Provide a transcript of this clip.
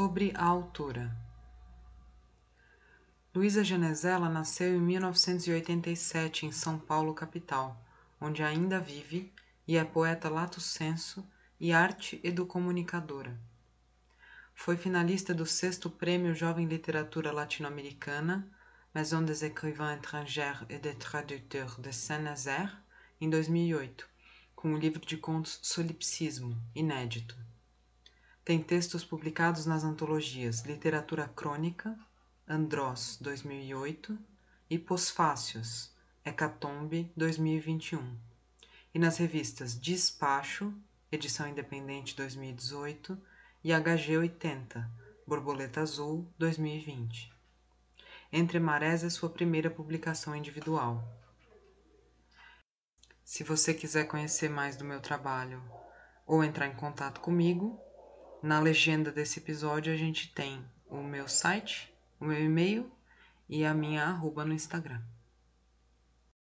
Sobre a autora. Luísa Genezela nasceu em 1987 em São Paulo, capital, onde ainda vive e é poeta lato senso e arte educomunicadora. Foi finalista do sexto Prêmio Jovem Literatura Latino-Americana, Maison des Écrivains Étrangers et des Traducteurs de Saint-Nazaire, em 2008, com o livro de contos Solipsismo, inédito. Tem textos publicados nas antologias Literatura Crônica, Andrós 2008 e Posfácios, Hecatombe 2021, e nas revistas Despacho, edição independente 2018, e HG 80, Borboleta Azul 2020. Entre Marés é sua primeira publicação individual. Se você quiser conhecer mais do meu trabalho ou entrar em contato comigo, na legenda desse episódio a gente tem o meu site, o meu e-mail e a minha arroba no Instagram.